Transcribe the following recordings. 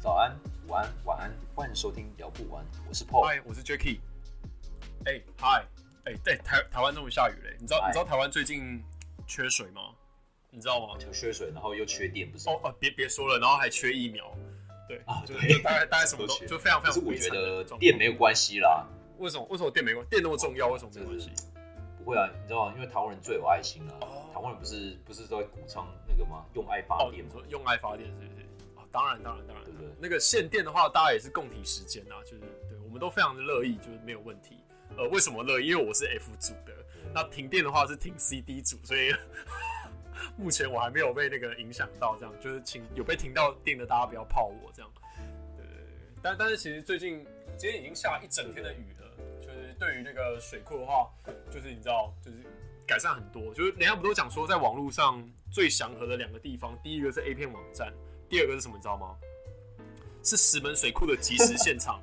早安、午安、晚安，欢迎收听聊不完，我是 Paul。嗨，我是 Jacky。哎，嗨，哎，对，台台湾终于下雨嘞！你知道你知道台湾最近缺水吗？你知道吗？缺水，然后又缺电，不是？哦哦，别别说了，然后还缺疫苗。对啊，就就大概大概什么都就非常非常。可是我觉得电没有关系啦。为什么？为什么电没关？电那么重要，为什么没关系？不会啊，你知道吗？因为台湾人最有爱心了。台湾人不是不是在鼓倡那个吗？用爱发电，说用爱发电是不是？啊，当然当然当然，对不对？那个限电的话，大家也是共体时间啊，就是对我们都非常的乐意，就是没有问题。呃，为什么乐意？因为我是 F 组的，那停电的话是停 CD 组，所以 目前我还没有被那个影响到。这样就是请有被停到电的大家不要泡我这样。对对对，但但是其实最近今天已经下一整天的雨了，就是对于那个水库的话，就是你知道就是。改善很多，就是人家不都讲说，在网络上最祥和的两个地方，第一个是 A 片网站，第二个是什么？你知道吗？是石门水库的即时现场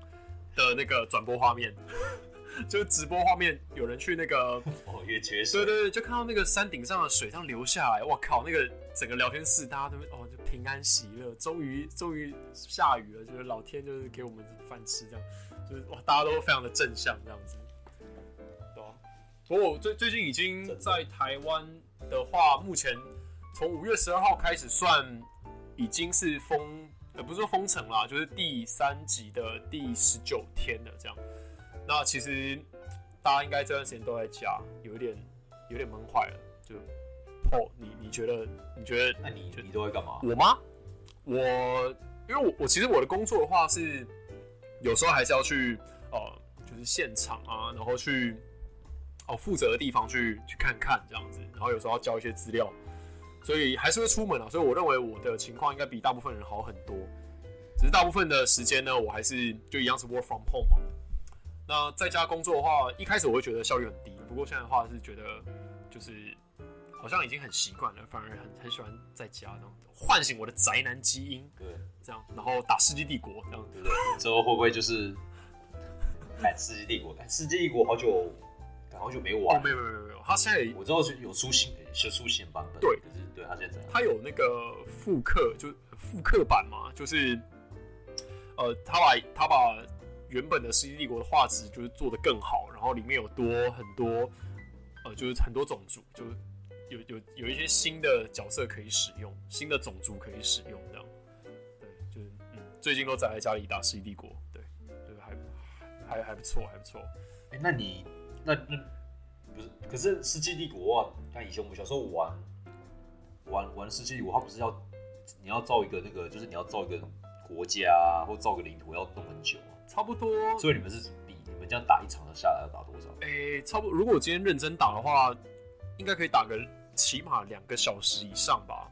的那个转播画面，就是直播画面，有人去那个哦，越缺水，对对对，就看到那个山顶上的水这样流下来，我靠，那个整个聊天室大家都哦就平安喜乐，终于终于下雨了，就是老天就是给我们饭吃，这样就是哇，大家都非常的正向这样子。对不过我最最近已经在台湾的话，目前从五月十二号开始算，已经是封，呃，不是说封城啦，就是第三集的第十九天了这样。那其实大家应该这段时间都在家，有一点有点闷坏了。就哦，你你觉得？你觉得？那你你都会干嘛？我吗？我因为我我其实我的工作的话是，有时候还是要去呃，就是现场啊，然后去。哦，负责的地方去去看看这样子，然后有时候要交一些资料，所以还是会出门啊。所以我认为我的情况应该比大部分人好很多。只是大部分的时间呢，我还是就一样是 work from home 嘛。那在家工作的话，一开始我会觉得效率很低，不过现在的话是觉得就是好像已经很习惯了，反而很很喜欢在家这样唤醒我的宅男基因。对，这样然后打世纪帝国这样，对不对？之后会不会就是看世纪帝国？看世纪帝国好久。好久没玩，没有没有没有没有，他现在我知道是有出新有出新版本，对，就是对他现在他有那个复刻，就复刻版嘛，就是呃，他把他把原本的《世纪帝国》的画质就是做的更好，然后里面有多很多呃，就是很多种族，就有有有一些新的角色可以使用，新的种族可以使用，这样，对，就是嗯，最近都宅在家里打《世纪帝国》，对，对，还还还不错，还不错。哎，那你？那那不是，可是《世纪帝国》啊，看以前我们小时候玩玩玩《世界帝国》，它不是要你要造一个那个，就是你要造一个国家或造个领土要弄很久啊，差不多。所以你们是比你们这样打一场的下来要打多少？哎，差不多。如果我今天认真打的话，应该可以打个起码两个小时以上吧。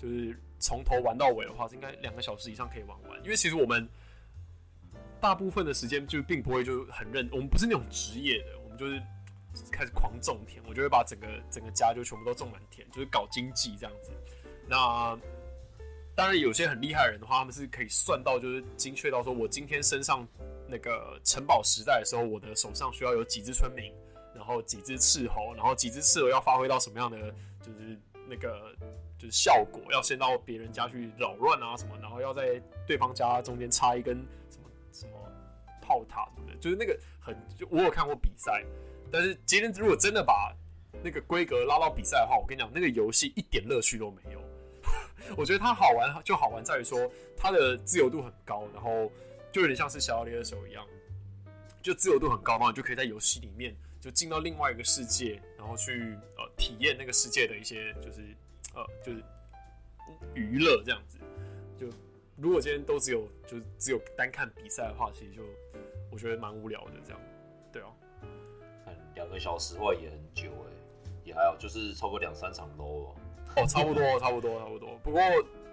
就是从头玩到尾的话，应该两个小时以上可以玩完。因为其实我们大部分的时间就并不会就很认，我们不是那种职业的。我们就是开始狂种田，我就会把整个整个家就全部都种满田，就是搞经济这样子。那当然有些很厉害的人的话，他们是可以算到就是精确到说，我今天身上那个城堡时代的时候，我的手上需要有几只村民，然后几只斥候，然后几只斥候要发挥到什么样的就是那个就是效果，要先到别人家去扰乱啊什么，然后要在对方家中间插一根什么什么炮塔什么的，就是那个。很就我有看过比赛，但是今天如果真的把那个规格拉到比赛的话，我跟你讲，那个游戏一点乐趣都没有。我觉得它好玩就好玩在于说它的自由度很高，然后就有点像是小奥猎手一样，就自由度很高嘛，你就可以在游戏里面就进到另外一个世界，然后去呃体验那个世界的一些就是呃就是娱乐这样子。就如果今天都只有就只有单看比赛的话，其实就。我觉得蛮无聊的，这样，对啊，两个小时话也很久哎，也还好，就是超过两三场 low 哦，差不多，差不多，差不多。不过，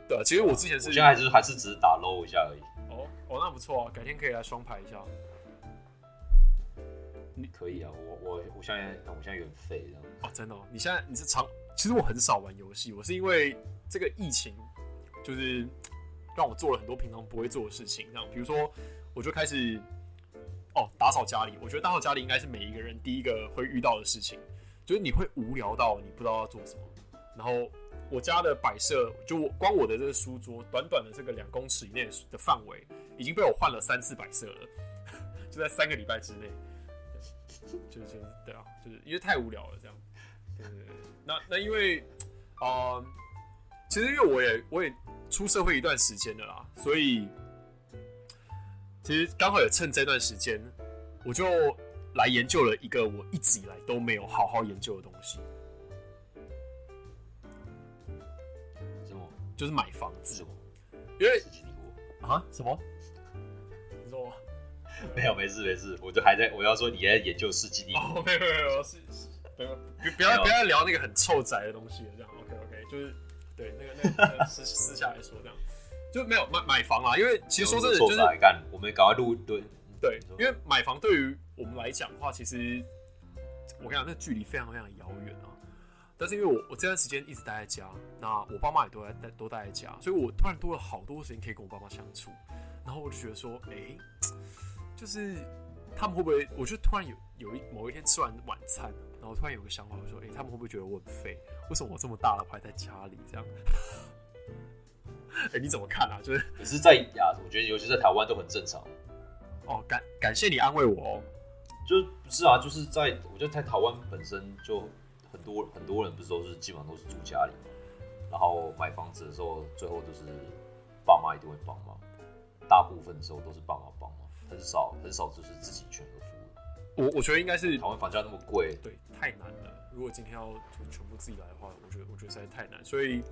对，其实我之前是现在就是还是只是打 low 一下而已。哦，哦，那不错啊，改天可以来双排一下。你可以啊，我我我现在我现在有点废这样。哦，真的？你现在你是常？其实我很少玩游戏，我是因为这个疫情，就是让我做了很多平常不会做的事情，这样，比如说我就开始。打扫家里，我觉得打扫家里应该是每一个人第一个会遇到的事情，就是你会无聊到你不知道要做什么，然后我家的摆设，就我光我的这个书桌，短短的这个两公尺以内的范围，已经被我换了三次摆设了，就在三个礼拜之内。就就对啊，就是因为太无聊了这样。对对对，那那因为啊、其实因为我也我也出社会一段时间了啦，所以其实刚好也趁这段时间，我就来研究了一个我一直以来都没有好好研究的东西，什么？就是买房子？因为？啊什么？你说没有，没事没事，我就还在我要说你在研究世纪帝国。哦，没有没有没有，是是，不要不不要不要聊那个很臭宅的东西了，这样 OK OK，就是对那个那个那个私私下来说这样，就没有买买房啊，因为其实说真的就是干，我们赶快录对对因为买房对于我们来讲的话，其实我跟你讲，那距离非常非常遥远啊。但是因为我我这段时间一直待在家，那我爸妈也都在待都待在家，所以我突然多了好多时间可以跟我爸妈相处。然后我就觉得说，哎、就是他们会不会？我就突然有有一某一天吃完晚餐，然后突然有个想法，我说，哎、他们会不会觉得我很废？为什么我这么大了还在家里这样？哎、你怎么看啊？就是可是，在亚，我觉得尤其在台湾都很正常。哦，感感谢你安慰我哦。就是不是啊？就是在我觉得在台湾本身就很多很多人不是都是基本上都是住家里嘛，然后买房子的时候，最后就是爸妈一定会帮忙，大部分的时候都是爸妈帮忙，很少很少就是自己全额付。我我觉得应该是台湾房价那么贵，对，太难了。如果今天要就全部自己来的话，我觉得我觉得实在太难。所以，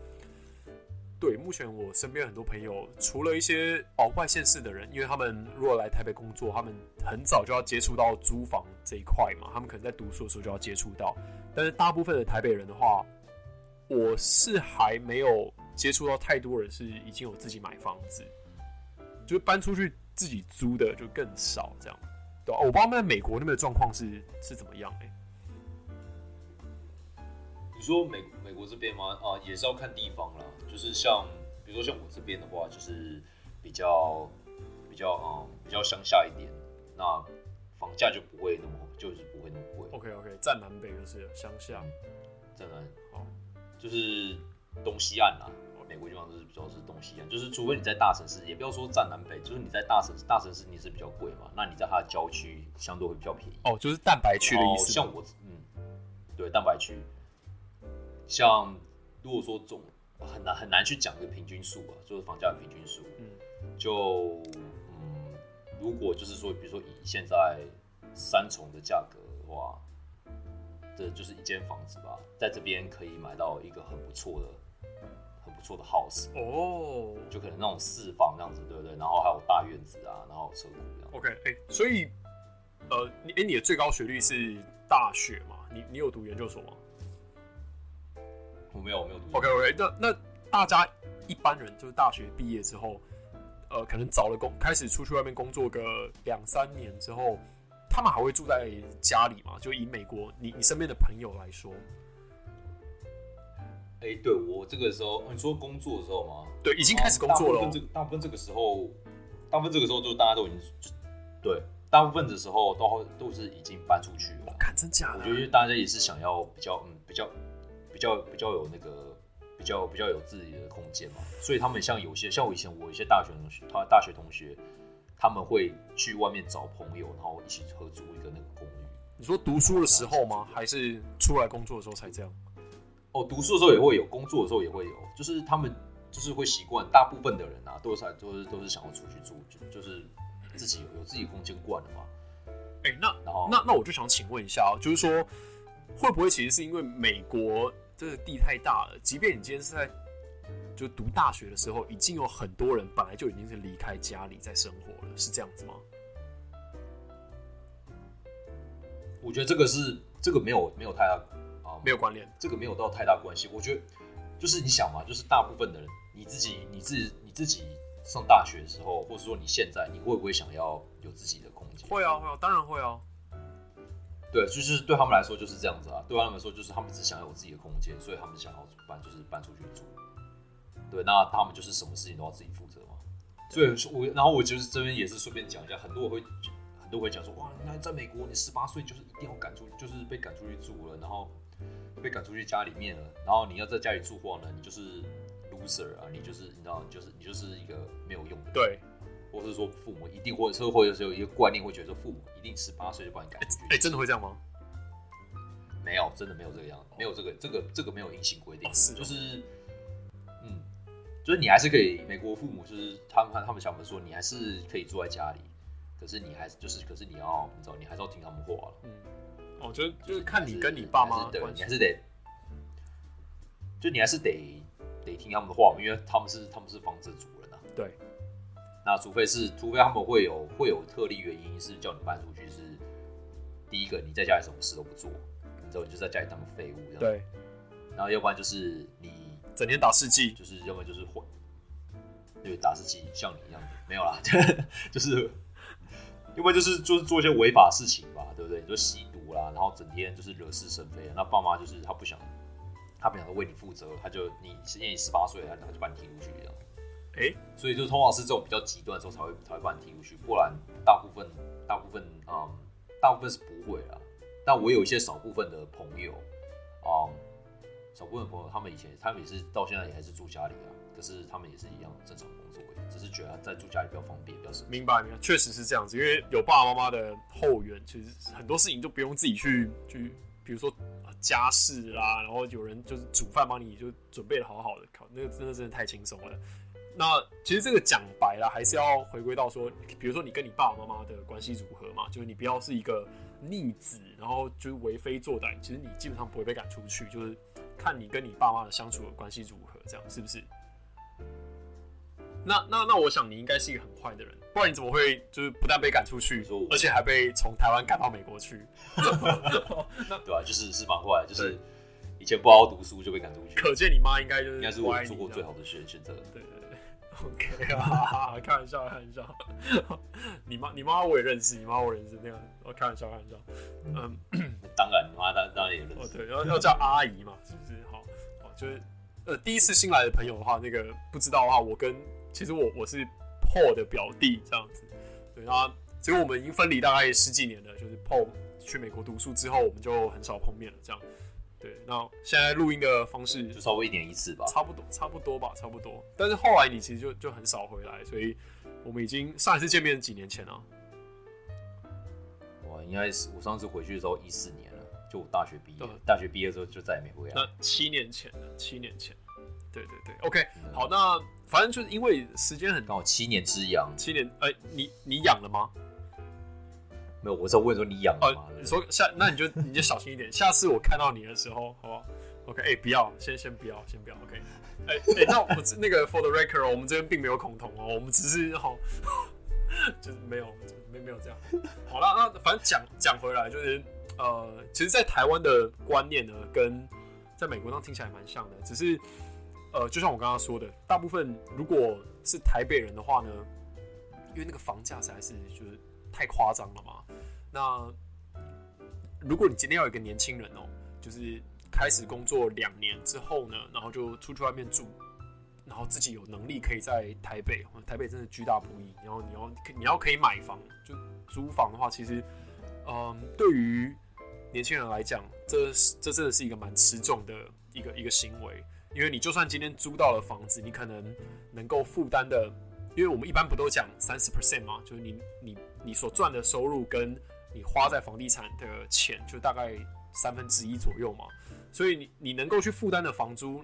对目前我身边很多朋友，除了一些哦外县市的人，因为他们如果来台北工作，他们很早就要接触到租房这一块嘛，他们可能在读书的时候就要接触到。但是大部分的台北人的话，我是还没有接触到太多人是已经有自己买房子，就是搬出去自己租的就更少这样。对啊，我不知道他们在美国那边的状况是是怎么样哎、你说美美国这边吗？啊，也是要看地方啦。就是像比如说像我这边的话，就是比较比较嗯比较乡下一点，那房价就不会那么就是不会那么贵。OK OK，占南北就是乡下。在南好，就是东西岸啦。美国地方就是比较是东西岸，就是除非你在大城市，也不要说占南北，就是你在大城市，大城市你是比较贵嘛，那你在它的郊区相对会比较便宜。哦，就是蛋白区的意哦思。像我，嗯，对，蛋白区，像如果说总很难很难去讲一个平均数啊，就是房价的平均数。嗯，就嗯，如果就是说，比如说以现在三重的价格的话，这就是一间房子吧，在这边可以买到一个很不错的、很不错的 house，哦就可能那种四房这样子，对不对？然后还有大院子啊，然后车库这样。，OK，哎、所以，呃，你哎、你的最高学历是大学嘛？你你有读研究所吗我没有，我没有读。？OK OK，那那大家一般人就是大学毕业之后，呃，可能找了工，开始出去外面工作个两三年之后，他们还会住在家里嘛？就以美国你你身边的朋友来说，哎、对我这个时候，哦你说工作的时候吗？对，已经开始工作了、哦大部分这。个大部分这个时候，大部分这个时候就大家都已经对，大部分的时候都都是已经搬出去了。看真假的我觉？得大家也是想要比较嗯比较比较比较有那个比较比较有自己的空间嘛，所以他们像有些像我以前我一些大学同学，他大学同学他们会去外面找朋友，然后一起合租一个那个公寓。你说读书的时候吗？还是出来工作的时候才这样？哦，读书的时候也会有，工作的时候也会有，就是他们就是会习惯，大部分的人啊，都是都是都是想要出去住，就就是自己有有自己空间惯了嘛。哎、那然后那那我就想请问一下哦，就是说，会不会其实是因为美国这个地太大了，即便你今天是在就读大学的时候，已经有很多人本来就已经是离开家里在生活了，是这样子吗？我觉得这个是这个没有没有太大啊、没有关联。这个没有到太大关系。我觉得就是你想嘛，就是大部分的人，你自己你自己你自己上大学的时候，或者说你现在，你会不会想要有自己的空间？会啊，会啊，当然会啊。对，就是对他们来说就是这样子啊。对他们来说，就是他们只想要有自己的空间，所以他们想要搬，就是搬出去住。对，那他们就是什么事情都要自己负责嘛。所以我，然后我就是这边也是顺便讲一下，很多人会很多人会讲说，哇，那在美国你十八岁就是一定要赶出，就是被赶出去住了，然后被赶出去家里面了，然后你要在家里住话呢，你就是 loser 啊，你就是你知道，你就是你就是一个没有用的人，对，或是说父母一定或者说或者是有一个观念会觉得说父母一定十八岁就把你赶出去，哎、真的会这样吗？没有，真的没有这个样子，没有这个这个这个没有硬性规定，哦是哦。就是嗯，就是你还是可以，美国父母就是他们他们想说你还是可以住在家里，可是你还是就是可是你要你知道你还是要听他们话了。嗯，哦，就是就是看你跟你爸妈还是对关系。你还是得，就你还是得得听他们的话嘛，因为他们是他们是房子主人啊。对，那除非是除非他们会有会有特例原因是叫你搬出去，是第一个你在家里什么事都不做，你知道你就在家里当个废物这样。。对，然后要不然就是你整天打世纪，就是要不然就是混，对打世纪像你一样的没有啦，就是要不然就是就是做一些违法事情吧，对不对？你就吸毒啦，然后整天就是惹是生非，那爸妈就是他不想他不想为你负责，他就你现在你十八岁了，他就把你踢出去这样。哎、所以就通常是这种比较极端的时候才会才会把你踢出去，不然大部分大部分嗯大部分是不会啦。但我有一些少部分的朋友，嗯，少部分朋友他们以前他们也是到现在也还是住家里啊，可是他们也是一样正常工作，只是觉得在住家里比较方便，比较省。明白明白，确实是这样子，因为有爸爸妈妈的后援，其实很多事情都不用自己去去，比如说家事啦，然后有人就是煮饭帮你就准备的好好的，靠，那个真的真的太轻松了。那其实这个讲白了，还是要回归到说，比如说你跟你爸爸妈妈的关系如何嘛，就是你不要是一个逆子，然后就是为非作歹，其实你基本上不会被赶出去，就是看你跟你爸妈的相处的关系如何，这样是不是？那那那，我想你应该是一个很坏的人，不然你怎么会就是不但被赶出去而且还被从台湾赶到美国去？对吧、就是是蛮坏的，就是以前不好好读书就被赶出去，可见你妈应该就是应该是我做过最好的选选择。对，OK 啊，开玩笑开玩笑。你妈你妈我也认识，你妈我认识，那个我开玩笑开玩笑。嗯，当然，你妈当当然也认识。哦对，要要叫阿姨嘛，是不是？好，好，就是呃第一次新来的朋友的话，那个不知道的话，我跟其实我我是 Paul 的表弟这样子。对，那其实我们已经分离大概十几年了，就是 Paul 去美国读书之后，我们就很少碰面了这样。对，那现在录音的方式就稍微一年一次吧。差不多，差不多吧，差不多。但是后来你其实就就很少回来，所以我们已经上一次见面是几年前啊？我应该是我上次回去的时候一四年了，就我大学毕业对，大学毕业之后就再也没回来。那七年前了，七年前。对对对，OK，嗯好，那反正就是因为时间很刚好七年之痒，七年，哎、你你养了吗？没有，我是问说你痒了吗哦，？你说下，那你就你就小心一点，下次我看到你的时候，好不好？OK，哎、不要，先先不要，先不要，OK。哎、哎、那我这那个 for the record，哦我们这边并没有恐同哦，我们只是好，就是没有没没有这样。好了，那反正讲讲回来，就是呃，其实，在台湾的观念呢，跟在美国上听起来蛮像的，只是呃，就像我刚刚说的，大部分如果是台北人的话呢，因为那个房价实在是就是太夸张了嘛。那如果你今天要有一个年轻人哦，就是开始工作两年之后呢，然后就出去外面住，然后自己有能力可以在台北，台北真的巨大不易。然后你要你要可以买房，就租房的话，其实，嗯，对于年轻人来讲，这这真的是一个蛮吃重的一个一个行为。因为你就算今天租到了房子，你可能能够负担的，因为我们一般不都讲三十 percent 嘛，就是你你你所赚的收入跟你花在房地产的钱，就大概三分之一左右嘛。所以你你能够去负担的房租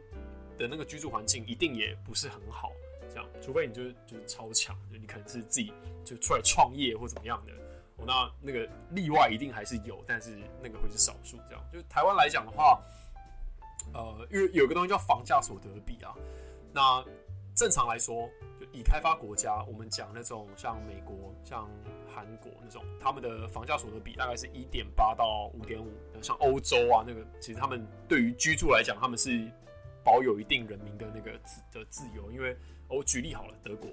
的那个居住环境，一定也不是很好。这样，除非你就是就是超强，就你可能是自己就出来创业或怎么样的。哦，那那个例外一定还是有，但是那个会是少数。这样，就台湾来讲的话，呃，因为有个东西叫房价所得比啊。那正常来说，已开发国家，我们讲那种像美国、像韩国那种，他们的房价所得比大概是一点八到五点五。像欧洲啊，那个其实他们对于居住来讲，他们是保有一定人民的那个自的自由。因为我举例好了，德国，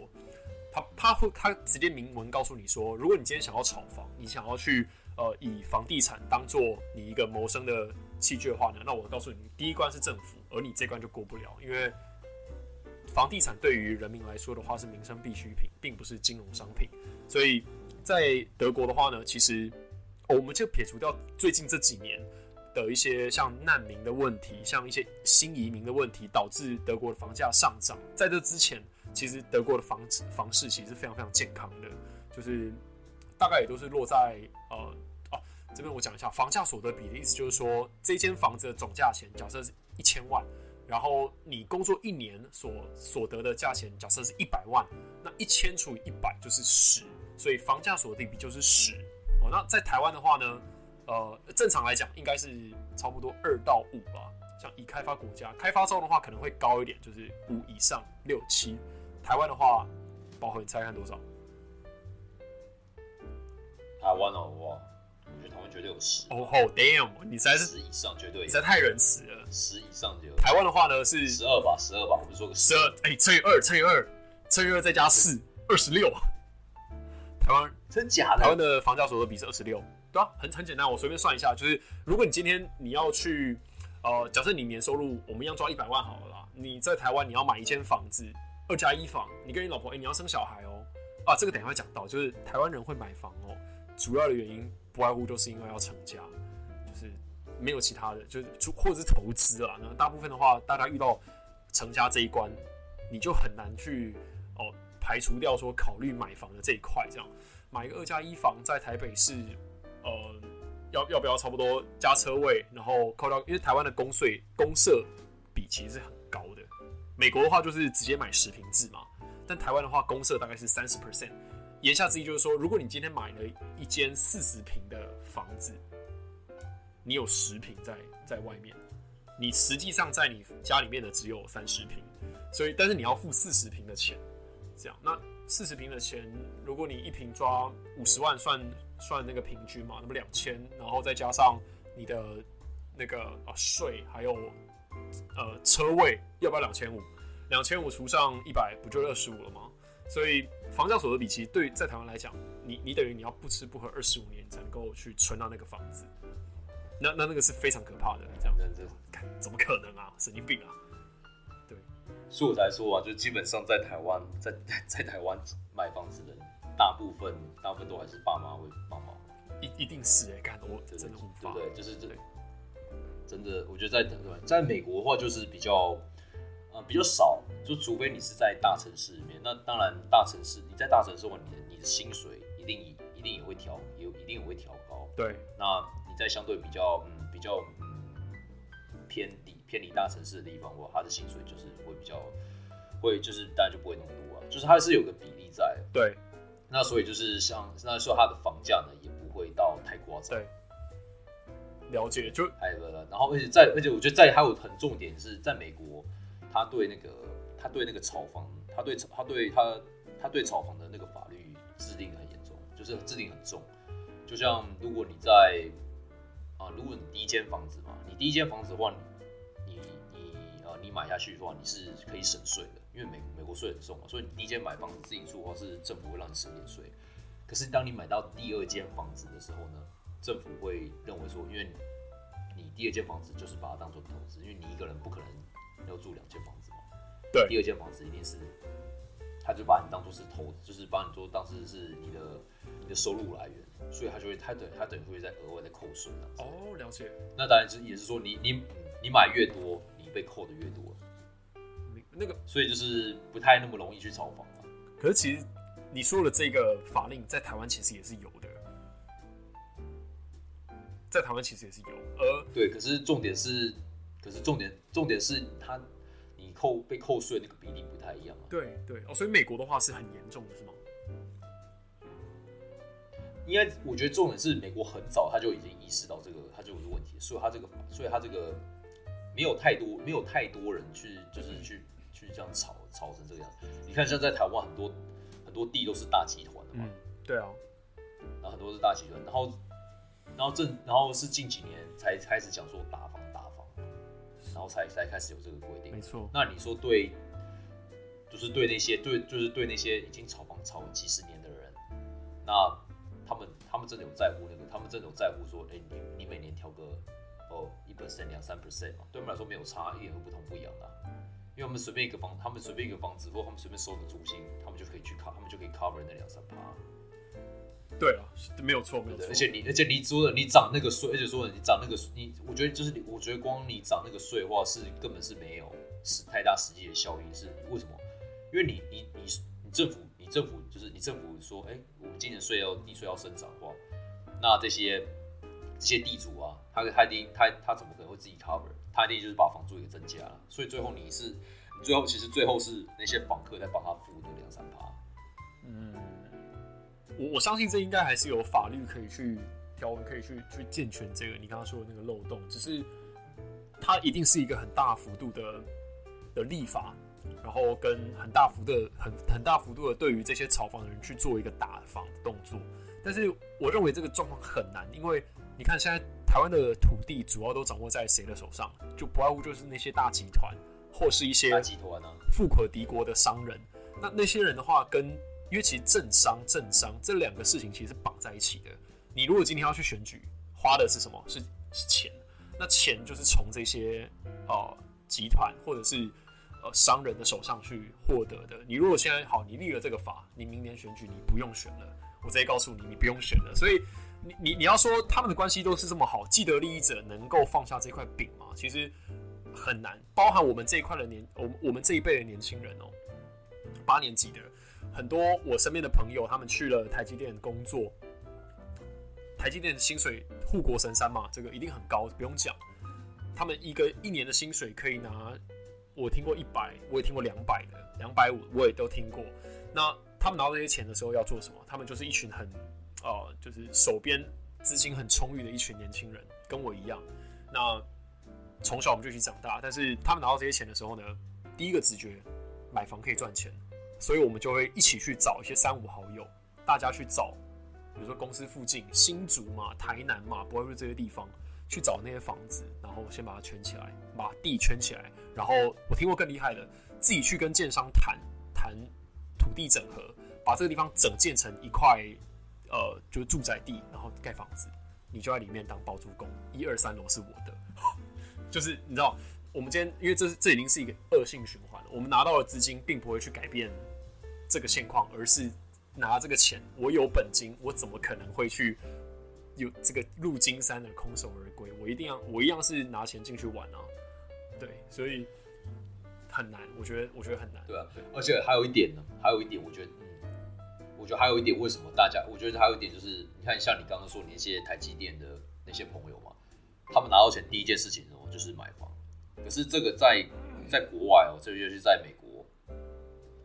他他会他直接明文告诉你说，如果你今天想要炒房，你想要去呃以房地产当做你一个谋生的器具的话呢，那我告诉你，第一关是政府，而你这关就过不了，因为房地产对于人民来说的话是民生必需品，并不是金融商品。所以在德国的话呢，其实、我们就撇除掉最近这几年的一些像难民的问题，像一些新移民的问题，导致德国的房价上涨。在这之前，其实德国的房子房市其实是非常非常健康的，就是大概也都是落在呃哦这边我讲一下房价所得比的意思，就是说这间房子的总价钱假设是一千万，然后你工作一年所所得的价钱假设是一百万，那一千除以一百就是十，所以房价所定比就是十。哦，那在台湾的话呢？呃，正常来讲应该是差不多二到五吧。像已开发国家，开发中的话可能会高一点，就是五以上六七。台湾的话，包括你猜看多少？台湾哦，哇，绝对有十。哦吼，damn！你实在是十以上绝对，你实在太仁慈了。十以上就有。台湾的话呢是十二吧，十二吧，我们说个十二，哎，乘以二，乘以二，乘以二再加四，二十六。台湾真假的？台湾的房价所得比是二十六。对啊，很很简单，我随便算一下，就是如果你今天你要去，呃，假设你年收入我们一样抓一百万好了啦，你在台湾你要买一间房子，二加一房，你跟你老婆，哎，你要生小孩哦，啊，这个等一下会讲到，就是台湾人会买房哦，主要的原因不外乎就是因为要成家，就是没有其他的，就是或者是投资啊，那大部分的话，大家遇到成家这一关，你就很难去哦排除掉说考虑买房的这一块，这样买一个二加一房在台北市。呃，要要不要差不多加车位，然后扣掉，因为台湾的公税公社比其实是很高的。美国的话就是直接买十平制嘛，但台湾的话公社大概是三十 percent。言下之意就是说，如果你今天买了一间四十平的房子，你有十平在在外面，你实际上在你家里面的只有三十平，所以但是你要付四十平的钱，这样那四十平的钱，如果你一平抓五十万算。算那个平均嘛，那么两千，然后再加上你的那个啊税，还有呃车位，要不要两千五？两千五除上一百，不就二十五了吗？所以房价所得比其实对在台湾来讲，你你等于你要不吃不喝二十五年才能够去存到那个房子，那那那个是非常可怕的，这样这样，怎么可能啊？神经病啊！对，所以我才说啊，就基本上在台湾，在在台湾买房子的。大部分大部分都还是爸妈会帮忙，一一定是哎，看我真的无法，对，就是这真的，我觉得在对，在美国的话就是比较呃比较少，就除非你是在大城市里面，那当然大城市你在大城市的话，你的你的薪水一定一定也会调，也一定也会调高，对，那你在相对比较嗯比较嗯偏离偏离大城市的地方，或，他的薪水就是会比较会就是当然就不会那么多啊，就是它是有个比例在，对。那所以就是像那时候它的房价呢也不会到太夸张。对，了解就还有个，然后而且在而且我觉得在还有很重点是在美国，他对那个他对那个炒房，他对他对他他对炒房的那个法律制定很严重，就是制定很重。就像如果你在啊，如果你第一间房子嘛，你第一间房子的话，你你你呃你买下去的话，你是可以省税的。因为美美国税很重嘛，所以你第一间买房子自己住的话，是政府会让你省点税。可是当你买到第二间房子的时候呢，政府会认为说，因为你第二间房子就是把它当做投资，因为你一个人不可能要住两间房子嘛。对，第二间房子一定是，他就把你当做是投，就是把你做当时是你的你的收入来源，所以他就会他等他等于会在额外的扣税哦，了解。那当然是也是说，你你你买越多，你被扣的越多。那个，所以就是不太那么容易去炒房了。可是其实你说的这个法令在台湾其实也是有的，在台湾其实也是有。呃对，可是重点是，可是重点重点是他你扣被扣税那个比例不太一样啊。对对哦，所以美国的话是很严重的，是吗？应该我觉得重点是美国很早他就已经意识到这个，他就有问题，所以他这个，所以他这个没有太多没有太多人去就是去。去这样炒炒成这个样子，你看像在台湾很多很多地都是大集团的嘛，对啊，然后很多是大集团，然后然后正然后是近几年才开始讲说打房，然后才才开始有这个规定，没错。那你说对，就是对那些对就是对那些已经炒房炒了几十年的人，那他们他们真的有在乎那个，他们真的有在乎说，哎，你你每年调个哦一 percent 两三 percent 嘛，对我们来说没有差，一点都不同不一样的。因为我们随便一个房，他们随便一个房子，或他们随便收个租金，他们就可以去 cover，他们就可以 cover 那两三趴。对啊，没有错，没有错。而且你，而且你说的，你涨那个税，而且说你涨那个税，你我觉得就是你，我觉得光你涨那个税的话，是根本是没有是太大实际的效益。是为什么？因为你你你你政府，你政府就是你政府说，哎，我们今年税要地税要生长的话，那这些这些地主啊，他他一定他他怎么可能会自己 cover？他一定就是把房租给增加了。所以最后你是，你最后其实最后是那些房客在帮他付那两三趴。嗯，我我相信这应该还是有法律可以去条文可以去去健全这个你刚刚说的那个漏洞，只是它一定是一个很大幅度的的立法，然后跟很大幅的很很大幅度的对于这些炒房的人去做一个打房的动作。但是我认为这个状况很难，因为你看现在台湾的土地主要都掌握在谁的手上？就不外乎就是那些大集团或是一些大集团啊，富可敌国的商人。那那些人的话跟因为其实政商政商这两个事情其实绑在一起的。你如果今天要去选举，花的是什么？是是钱。那钱就是从这些呃集团或者是呃商人的手上去获得的。你如果现在好，你立了这个法，你明年选举你不用选了。我直接告诉你，你不用选了。所以你你你要说他们的关系都是这么好，既得利益者能够放下这块饼吗？其实很难。包含我们这一块的年，我我们这一辈的年轻人哦，八年级的。很多我身边的朋友，他们去了台积电工作，台积电的薪水护国神山嘛，这个一定很高，不用讲。他们一个一年的薪水可以拿，我听过一百，我也听过两百的，两百五我也都听过。那他们拿到这些钱的时候要做什么？他们就是一群很，呃，就是手边资金很充裕的一群年轻人，跟我一样。那从小我们就一起长大，但是他们拿到这些钱的时候呢，第一个直觉，买房可以赚钱。所以我们就会一起去找一些三五好友，大家去找，比如说公司附近新竹嘛、台南嘛、不会这些地方去找那些房子，然后先把它圈起来，把地圈起来。然后我听过更厉害的，自己去跟建商谈谈土地整合，把这个地方整建成一块，呃，就是住宅地，然后盖房子，你就在里面当包租公，一二三楼是我的，就是你知道，我们今天因为这这已经是一个恶性循环了，我们拿到的资金并不会去改变。这个现况，而是拿这个钱，我有本金，我怎么可能会去有这个入金山的空手而归？我一定要，我一样是拿钱进去玩啊！对，所以很难，我觉得，我觉得很难。对啊，而且还有一点呢，还有一点，我觉得，嗯，我觉得还有一点，为什么大家？我觉得还有一点就是，你看，像你刚刚说你那些台积电的那些朋友嘛，他们拿到钱第一件事情哦，就是买房。可是这个在在国外哦，这就是在美。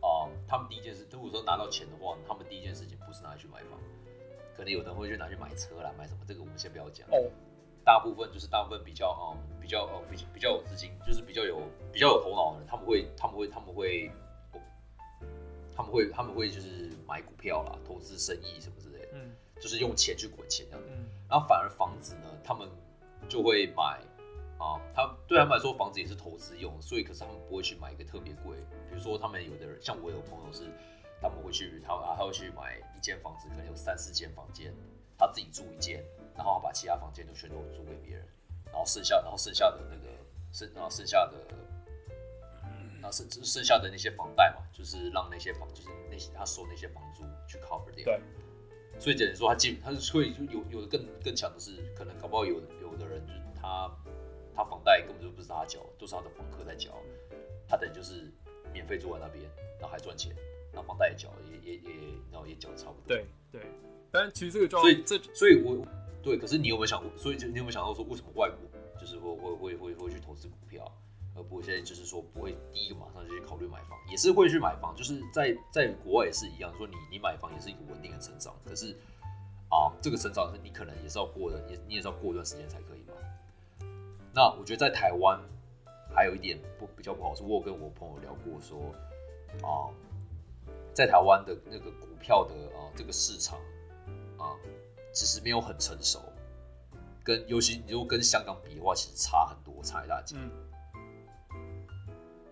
啊，他们第一件事，如果说拿到钱的话，他们第一件事情不是拿去买房，可能有的人会去拿去买车啦，买什么？这个我们先不要讲。哦，大部分就是大部分比较嗯比较呃比比较有资金，就是比较有比较有头脑的人，他们会他们会他们会他们会他们会就是买股票啦，投资生意什么之类的，嗯，就是用钱去滚钱这样。嗯，然后反而房子呢，他们就会买。啊，他对他们来说房子也是投资用，所以可是他们不会去买一个特别贵。比如说他们有的人，像我有朋友是，他们会去他啊，他会去买一间房子，可能有三四间房间，他自己住一间，然后把其他房间都全都租给别人，然后剩下然后剩下的那个剩然后剩下的，然后剩剩下的那些房贷嘛，就是让那些房就是那些他收那些房租去 cover 掉。对，所以只能说他进他是会就有有的更更强的是，可能搞不好有有的人就是他。他房贷根本就不是他缴，都是他的房客在缴，他等于就是免费住在那边，然后还赚钱，然后房贷也缴，也也也，然后也缴的差不多。对对，但其实这个就所以这所以我对，可是你有没有想过？所以就你有没有想到说，为什么外国就是会会会会会去投资股票，而不会现在就是说不会第一个马上就去考虑买房，也是会去买房，就是在在国外也是一样，说你你买房也是一个稳定的成长，可是啊，这个成长是你可能也是要过的，也你也是要过一段时间才可以嘛。那我觉得在台湾还有一点不比较不好，是我有跟我朋友聊过，说啊，在台湾的那个股票的啊这个市场啊，其实没有很成熟，跟尤其你如果跟香港比的话，其实差很多，差一大截。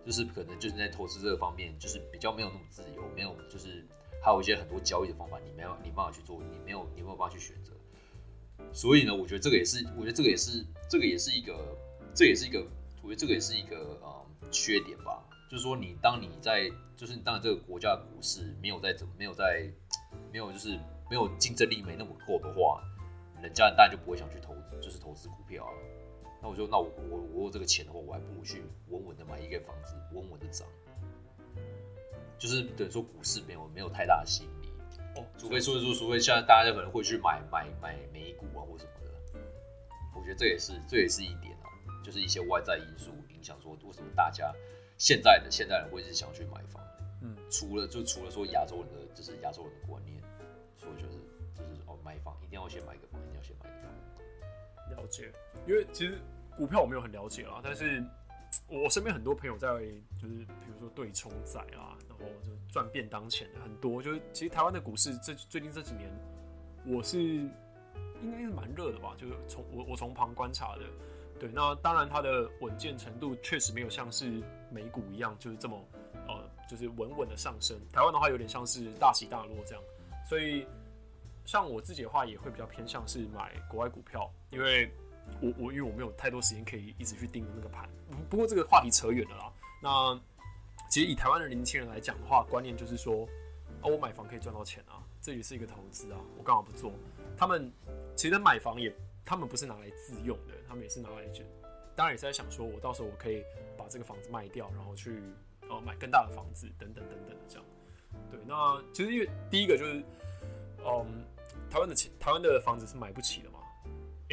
就是可能就是在投资这个方面，就是比较没有那么自由，没有就是还有一些很多交易的方法，你没有你办法去做，你没有你没有办法去选择。所以呢，我觉得这个也是，我觉得这个也是，这个也是一个，这也是一个，我觉得这个也是一个呃缺点吧。就是说，你当你在，就是你当这个国家的股市没有在怎么，没有在，没有就是没有竞争力没那么够的话，人家当然就不会想去投资，就是投资股票啊。那我就那我我我有这个钱的话，我还不如去稳稳的买一个房子，稳稳的涨。就是等于说股市没有没有太大的吸引力哦，除非说说，除非现在大家可能会去买买买美股啊或什么的。我觉得这也是这也是一点啊，就是一些外在因素影响说为什么大家现在的现在人会是想去买房。嗯，除了就除了说亚洲人的就是亚洲人的观念，所以我觉得就是哦买房一定要先买一个房，一定要先买一个房。了解，因为其实股票我没有很了解啦，但是我身边很多朋友在就是比如说对冲仔啊，然后就赚便当钱的很多，就是其实台湾的股市这最近这几年，我是应该是蛮热的吧，就是从我我从旁观察的，对，那当然它的稳健程度确实没有像是美股一样就是这么呃就是稳稳的上升，台湾的话有点像是大起大落这样，所以。像我自己的话，也会比较偏向是买国外股票，因为我我因为我没有太多时间可以一直去盯着那个盘。不过这个话题扯远了啦。那其实以台湾的年轻人来讲的话，观念就是说，哦，我买房可以赚到钱啊，这也是一个投资啊，我干嘛不做？他们其实买房也，他们不是拿来自用的，他们也是拿来就，当然也是在想说，我到时候我可以把这个房子卖掉，然后去呃买更大的房子，等等等等的这样。对，那其实因为第一个就是，嗯。台湾的钱，台湾的房子是买不起的嘛？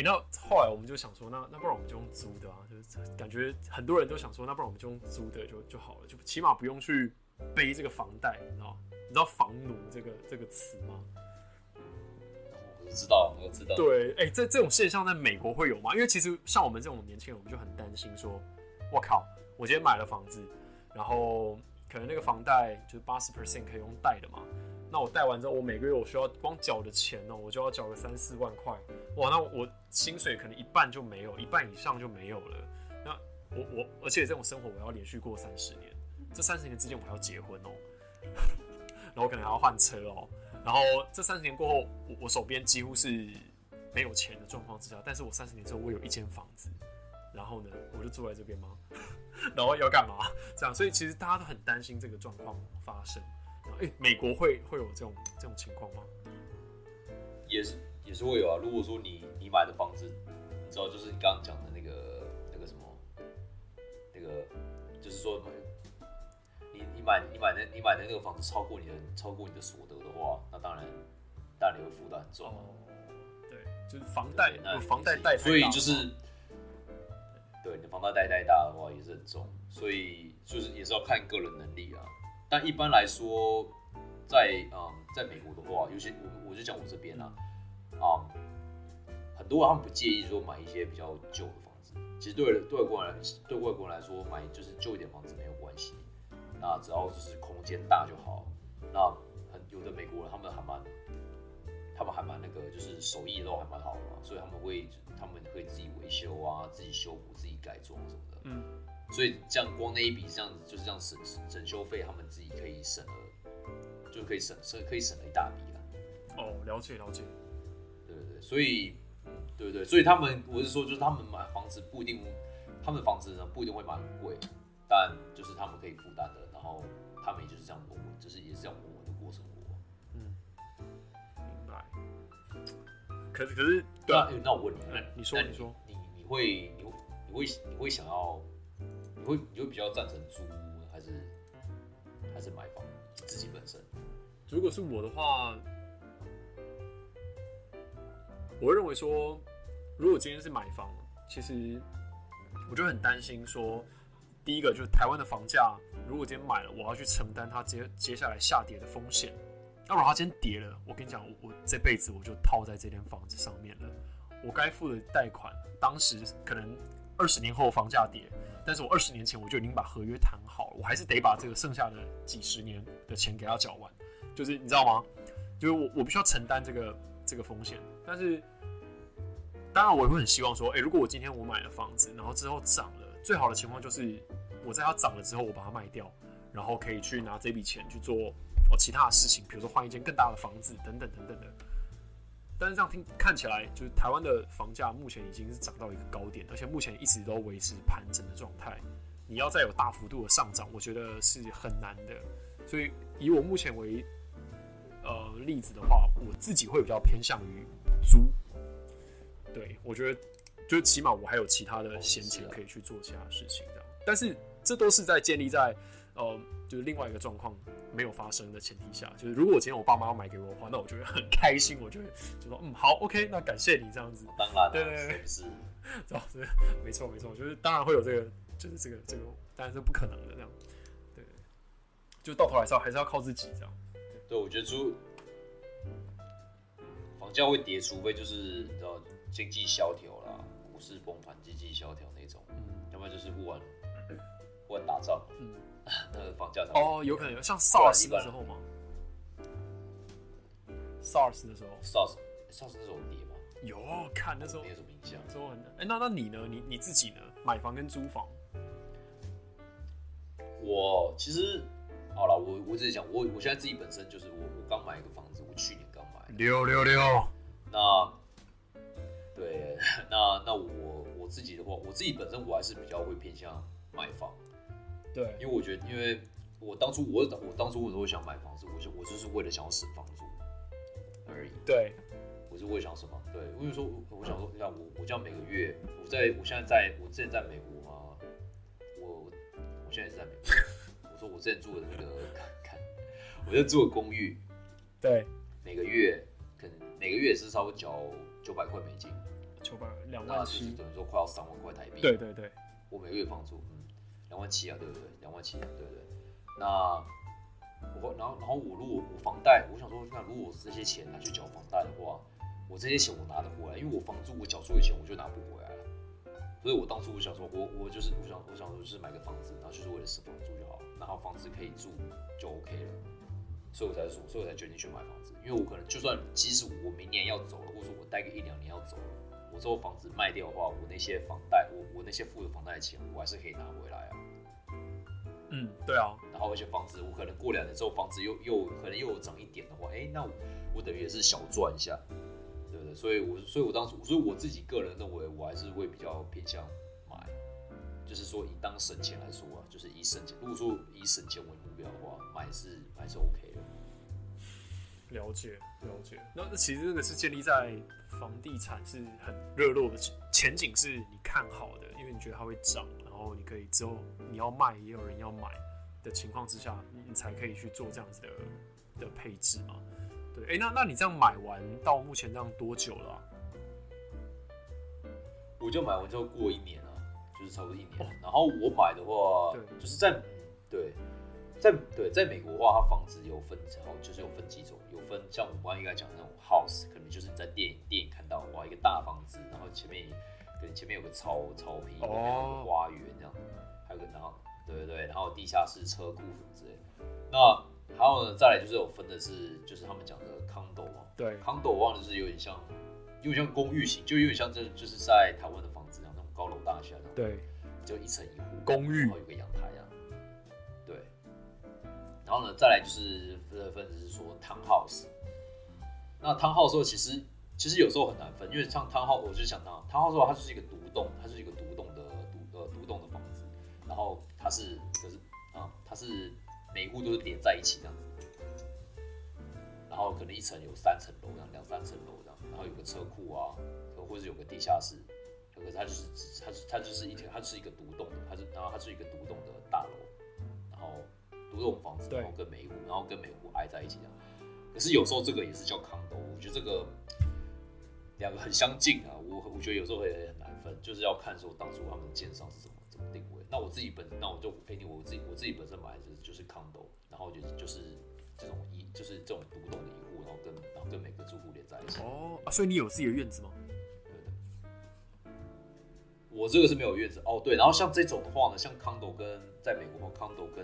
哎，那后来我们就想说，那那不然我们就用租的啊，就是感觉很多人都想说，那不然我们就用租的就就好了，就起码不用去背这个房贷，你知道？你知道“房奴”这个这个词吗？我知道，我知道。对，哎，这这种现象在美国会有吗？因为其实像我们这种年轻人，我们就很担心说，我靠，我今天买了房子，然后可能那个房贷就是八十 percent 可以用贷的嘛。那我贷完之后，我每个月我需要光缴的钱呢，我就要缴个三四万块，哇！那我薪水可能一半就没有，一半以上就没有了。那我我，而且这种生活我要连续过三十年，这三十年之间我要结婚哦，然后可能还要换车哦，然后这三十年过后，我我手边几乎是没有钱的状况之下，但是我三十年之后我有一间房子，然后呢，我就住在这边吗？然后要干嘛？这样，所以其实大家都很担心这个状况发生。哎，美国会会有这种这种情况吗？也是也是会有啊。如果说你你买的房子，你知道就是你刚刚讲的那个那个什么，那个就是说，你你买你买的你买的那个房子超过你的超过你的所得的话，那当然当然你会负担很重。哦，对，就是房贷，那房贷贷所以就是对你的房贷贷太大的话也是很重，所以就是也是要看个人能力啊。但一般来说，在嗯，在美国的话，尤其我我就讲我这边啊，啊，很多人他们不介意说买一些比较旧的房子。其实对对外国人对外国人来说，买就是旧一点房子没有关系，那只要就是空间大就好。那很有的美国人他们还蛮，他们还蛮那个，就是手艺都还蛮好的嘛，所以他们会他们会自己维修啊，自己修补、自己改装什么的。嗯。所以这样光那一笔这样子就是这样省整修费，他们自己可以省了，就可以省省可以省了一大笔了。哦，了解了解。对对对，所以，对对对，所以他们我是说，就是他们买房子不一定，他们的房子呢不一定会买很贵，但就是他们可以负担的，然后他们也就是这样稳稳，就是也是这样稳稳的过生活。嗯，明白。可是可是，对啊，那我问你，你说你说，你你会你你会你会想要？你会你会比较赞成租还是还是买房？自己本身，如果是我的话，我认为说，如果今天是买房，其实我就很担心说，第一个就是台湾的房价，如果今天买了，我要去承担它接接下来下跌的风险。那如果它今天跌了，我跟你讲，我这辈子我就套在这间房子上面了，我该付的贷款，当时可能二十年后房价跌。但是我二十年前我就已经把合约谈好了，我还是得把这个剩下的几十年的钱给他缴完，就是你知道吗？就是我我必须要承担这个这个风险。但是当然我也会很希望说，哎，如果我今天我买了房子，然后之后涨了，最好的情况就是我在它涨了之后我把它卖掉，然后可以去拿这笔钱去做哦其他的事情，比如说换一间更大的房子等等等等的。但是这样听看起来，就是台湾的房价目前已经是涨到一个高点，而且目前一直都维持盘整的状态。你要再有大幅度的上涨，我觉得是很难的。所以以我目前为呃例子的话，我自己会比较偏向于租。对，我觉得就是起码我还有其他的闲钱可以去做其他事情这样。但是这都是在建立在呃就是另外一个状况没有发生的前提下，就是如果今天我爸妈要买给我的话，那我就会很开心，我就会就说嗯好，OK，那感谢你这样子。当然啦，对对对是不是？这样子，没错没错，就是当然会有这个，就是这个这个，当然是不可能的这样。对，就到头来是要还是要靠自己这样。对，我觉得租房价会跌，除非就是你知道经济萧条啦，股市崩盘、经济萧条那种，嗯要不然就是忽然忽然打仗，嗯，那 个房价才会哦，有可能有像 SARS 的时候吗？SARS 的时候 SARS SARS 那时候有跌吗？有看那时候没有什么印象。那时候很哎，那那你呢？你你自己呢？买房跟租房？我其实好了，我我只是讲，我我现在自己本身就是我我刚买一个房子，我去年刚买，六六六，那对，那那我我自己的话，我自己本身我还是比较会偏向买房，对。因为我觉得，因为我当初我我当初我都会想买房子，我就我就是为了想要省房租而已，对，我是为了想什么？对，我就说我我想说，你看我我这样每个月，我在我现在在我之前在美国嘛，我我现在也是在美国，我说我之前住的那个看看，我在住的公寓，对，每个月可能每个月是差不多缴九百块美金，九百两万七，等于说快要三万块台币。对，对对，我每个月房租，嗯，两万七啊，对不对？两万七，对不对？那我然后然后我如果我房贷，我想说，那如果我这些钱拿去缴房贷的话，我这些钱我拿得回来，因为我房租我缴出的钱我就拿不回来了。所以我当初我想说，我我就是我想我想说就是买个房子，然后就是为了省房租就好，然后房子可以住就 OK 了。所以我才说，所以我才决定去买房子，因为我可能就算即使我明年要走了，或者说我待个一两年要走了，我之后房子卖掉的话，我那些房贷，我我那些付的房贷的钱，我还是可以拿回来啊。嗯，对啊，然后而且房子，我可能过两年之后房子又又可能又有涨一点的话，哎，那我我等于也是小赚一下，对不对？所以我所以我当时，所以我自己个人认为，我还是会比较偏向买，就是说以当省钱来说啊，就是以省钱，如果说以省钱为目标的话，买是买是 OK 的。了解了解。那那其实这个是建立在房地产是很热络的前景，是你看好的，因为你觉得它会涨，然后你可以之后你要卖，也有人要买的情况之下，你你才可以去做这样子的的配置嘛。对，哎、那那你这样买完到目前这样多久了啊、我就买完之后过一年啊，就是差不多一年。然后我买的话，对就是在嗯对，在对在美国的话，它房子有分，好就是有分几种，有分像我刚刚应该讲的那种 house，可能就是你在电影电影看到哇一个大房子，然后前面可能前面有个草草坪，后有个花园这样，还有个然后对对对，然后地下室车库什么之类的。那还有呢，再来就是有分的是就是他们讲的 condo 嘛，对，condo 我忘了就是有点像，有点像公寓型，就有点像这就是在台湾的房子一样，那种高楼大厦对，就一层一户公寓然后有个阳台啊，对。然后呢，再来就是分的分是说 townhouse，那 townhouse 其实其实有时候很难分，因为像 townhouse 我就想到 townhouse 的话，它就是一个独栋，它是一个独栋的独呃独栋的房子，然后它是可是啊、它是每户都是连在一起这样子。然后可能一层有三层楼这样，两三层楼这样，然后有个车库啊，或者是有个地下室，可是它就是它是它就是一条，它是一个独栋的，它是然后它是一个独栋的大楼，然后独栋房子，然后跟每一户，然后跟每户挨在一起这样。可是有时候这个也是叫 condo，我觉得这个两个很相近啊，我我觉得有时候会很难分，就是要看说当初他们建商是怎么怎么定位。那我自己本那我就陪你我自己我自己本身买的就是就是 condo，然后就就是这种一就是这种独栋的一户，然后跟然后跟每个住户连在一起。哦啊，所以你有自己的院子吗？我这个是没有院子哦，对，然后像这种的话呢，像 condo 跟在美国的话，condo 跟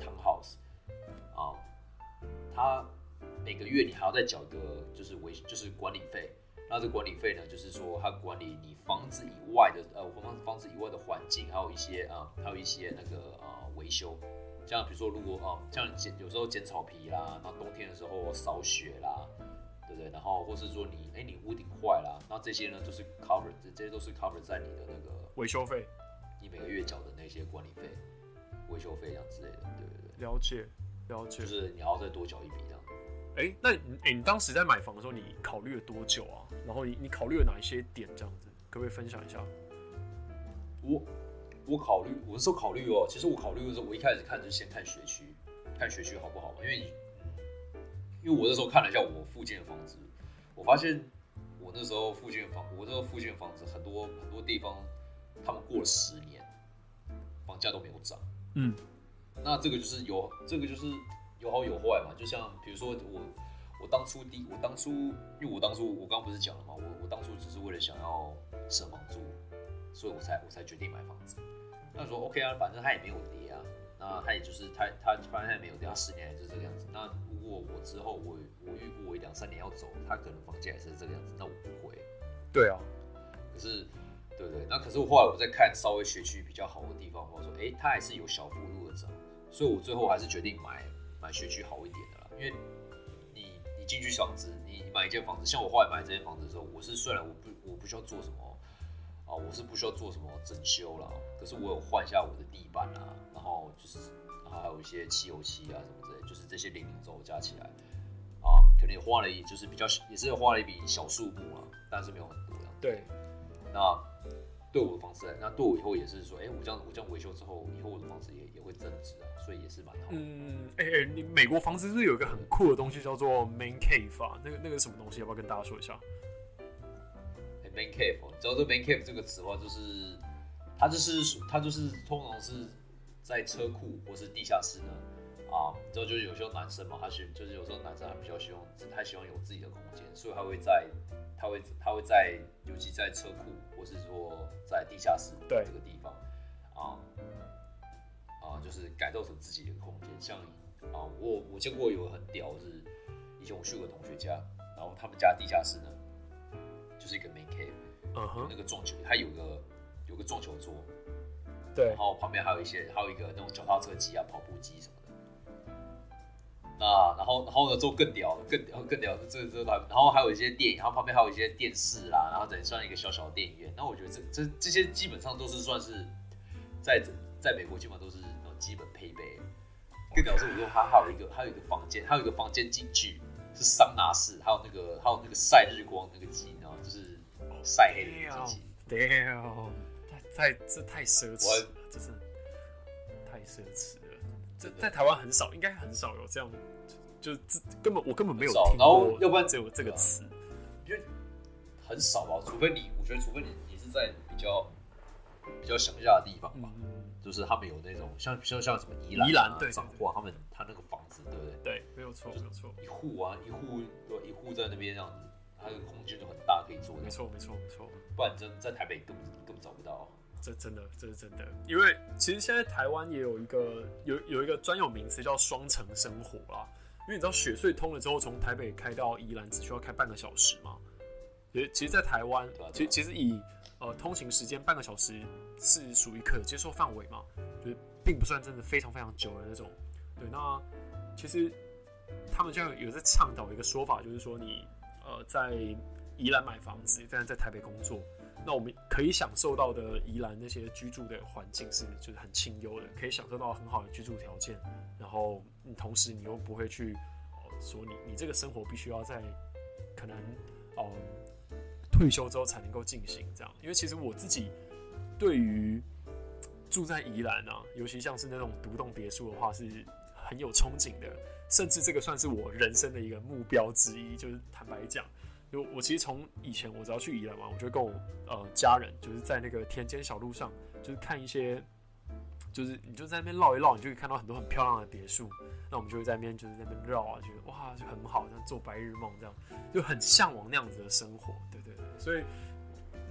townhouse 啊，它每个月你还要再缴一个就是维就是管理费。那这管理费呢，就是说它管理你房子以外的呃房房子以外的环境，还有一些啊、还有一些那个呃维修，像比如说如果啊、像剪有时候剪草皮啦，然后冬天的时候扫雪啦，对不对？然后或是说你哎你屋顶坏啦，那这些呢都是 cover 这些都是 cover 在你的那个维修费，你每个月缴的那些管理费、维修费这样之类的，对不对，了解了解就。是你要再多缴一笔这样。哎、那你哎、你当时在买房的时候，你考虑了多久啊？然后你你考虑了哪一些点？这样子，可不可以分享一下？我我考虑，我那时候考虑哦，其实我考虑的时候，我一开始看就是先看学区，看学区好不好嘛，因为你，因为我那时候看了一下我附近的房子，我发现我那时候附近的房，我那时候附近的房子很多很多地方，他们过了十年，房价都没有涨。嗯，那这个就是有这个就是有好有坏嘛，就像比如说我我当初第我当初因为我当初我刚刚不是讲了嘛，我我当初只是为了想要省房租，所以我才我才决定买房子。那说 OK 啊，反正它也没有跌啊，那它也就是它它反正它也没有跌，它十年来就是这个样子。那如果我之后我我预估我两三年要走，它可能房价也是这个样子，那我不会。对啊，可是，对对，那可是我后来我在看稍微学区比较好的地方，我说，哎、它还是有小幅度的涨，所以我最后还是决定买买学区好一点的啦。因为你你进去房子，你买一间房子，像我后来买这间房子的时候，我是虽然我不我不需要做什么啊，我是不需要做什么整修啦，可是我有换一下我的地板啊，然后就是然后还有一些汽油漆啊什么之类，就是这些零零总加起来啊，可能也花了一就是比较也是花了一笔小数目啊，但是没有很多这样。对，那对我的房子来，那对我以后也是说，哎、我这样我这样维修之后，以后我的房子也也会增值啊，所以也是蛮好的。嗯，哎、哎、你美国房子是有一个很酷的东西叫做 man cave 啊？那个那个什么东西？要不要跟大家说一下？哎 man cave，你知道这 man cave 这个词的话，就是它就是它就是通常是在车库或是地下室呢，啊，你知道就是有时候男生嘛，他喜就是有时候男生他比较喜欢他喜欢有自己的空间，所以他会在他会他会在尤其在车库或是说在地下室对这个地方啊啊，就是改造成自己的空间。像啊，我我见过有个很屌，是以前我去过同学家，然后他们家地下室呢就是一个 main cave，有嗯哼，那个撞球，他有个有个撞球桌，对然，后旁边还有一些还有一个那种脚踏车机啊、跑步机什么的。那然后然后呢，就更屌，更屌更屌，这这这然后还有一些电影，然后旁边还有一些电视啦，然后等于算一个小小的电影院。那我觉得这这这些基本上都是算是在在美国基本上都是那种基本配备。更屌的是，我说它还有一个还有一个房间，还有一个房间进去是桑拿室，还有那个还有那个晒日光那个机，然后就是晒黑的那个机器。Damn，太太这太奢侈我了，这是太奢侈在台湾很少，应该很少有这样，就就这根本我根本没有听然后过，要不然只有这个词。因为很少吧，除非你，我觉得除非你你是在比较比较乡下的地方吧，嗯，就是他们有那种像像像什么宜兰、啊、宜兰对对彰化，他们他那个房子，对不对？对，没有错，没有错，一户啊，一户对一户在那边这样子，它的空间就很大，可以做的。没错，没错，没错。不然你真在台北根本根本找不到。这真的，这是真的，因为其实现在台湾也有一个有有一个专有名词叫双城生活啦。因为你知道雪隧通了之后，从台北开到宜兰只需要开半个小时嘛。其实，其实，在台湾其实其实以呃通勤时间半个小时是属于可接受范围嘛，就是并不算真的非常非常久的那种。对，那其实他们就有在倡导一个说法，就是说你呃在宜兰买房子，但是在台北工作，那我们可以享受到的宜兰那些居住的环境是就是很清幽的，可以享受到很好的居住条件，然后你同时你又不会去、呃、说你你这个生活必须要在可能哦、退休之后才能够进行这样，因为其实我自己对于住在宜兰啊，尤其像是那种独栋别墅的话，是很有憧憬的，甚至这个算是我人生的一个目标之一。就是坦白讲，就我其实从以前我只要去宜兰玩，我就跟我呃家人就是在那个田间小路上，就是看一些，就是你就在那边绕一绕，你就可以看到很多很漂亮的别墅。那我们就会在那边就是在那边绕啊，觉得哇就很好，像做白日梦这样，就很向往那样子的生活。对对对，所以。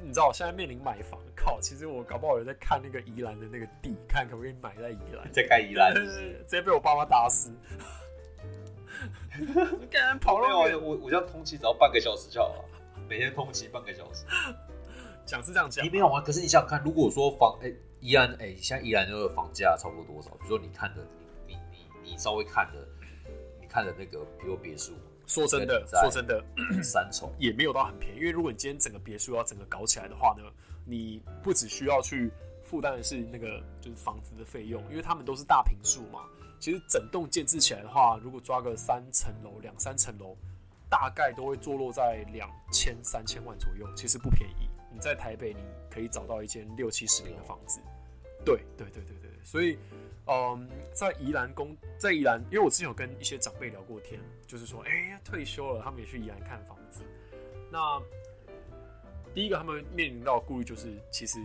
你知道我现在面临买房，靠！其实我搞不好有在看那个宜兰的那个地，看可不可以买在宜兰。在盖宜兰，直接被我爸妈打死。干人跑没有啊那么远，我我这样通勤只要半个小时就好了，每天通勤半个小时。讲是这样讲你，没有啊？可是你想想看，如果说房哎、宜兰哎、现在宜兰那个房价差不多多少？比如说你看的，你你你你稍微看的，你看的那个，比如别墅说真的说真的，三重，也没有到很便宜。因为如果你今天整个别墅要整个搞起来的话呢，你不只需要去负担的是那个就是房子的费用，因为他们都是大平数嘛。其实整栋建制起来的话，如果抓个三层楼、两三层楼，大概都会坐落在两千、三千万左右，其实不便宜。你在台北，你可以找到一间六七十平的房子。对对对对对，所以，嗯，在宜兰公，在宜兰，因为我之前有跟一些长辈聊过天，就是说，哎，退休了，他们也去宜兰看房子。那第一个，他们面临到顾虑就是，其实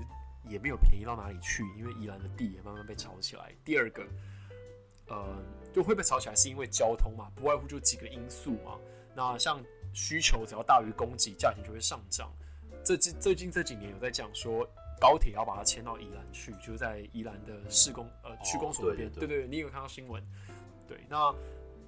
也没有便宜到哪里去，因为宜兰的地也慢慢被炒起来。第二个。呃，就会被炒起来，是因为交通嘛，不外乎就几个因素嘛。那像需求只要大于供给，价钱就会上涨。这近最近这几年有在讲说，高铁要把它迁到宜兰去，就是在宜兰的市公呃区公所那边。对对，你有看到新闻？对，那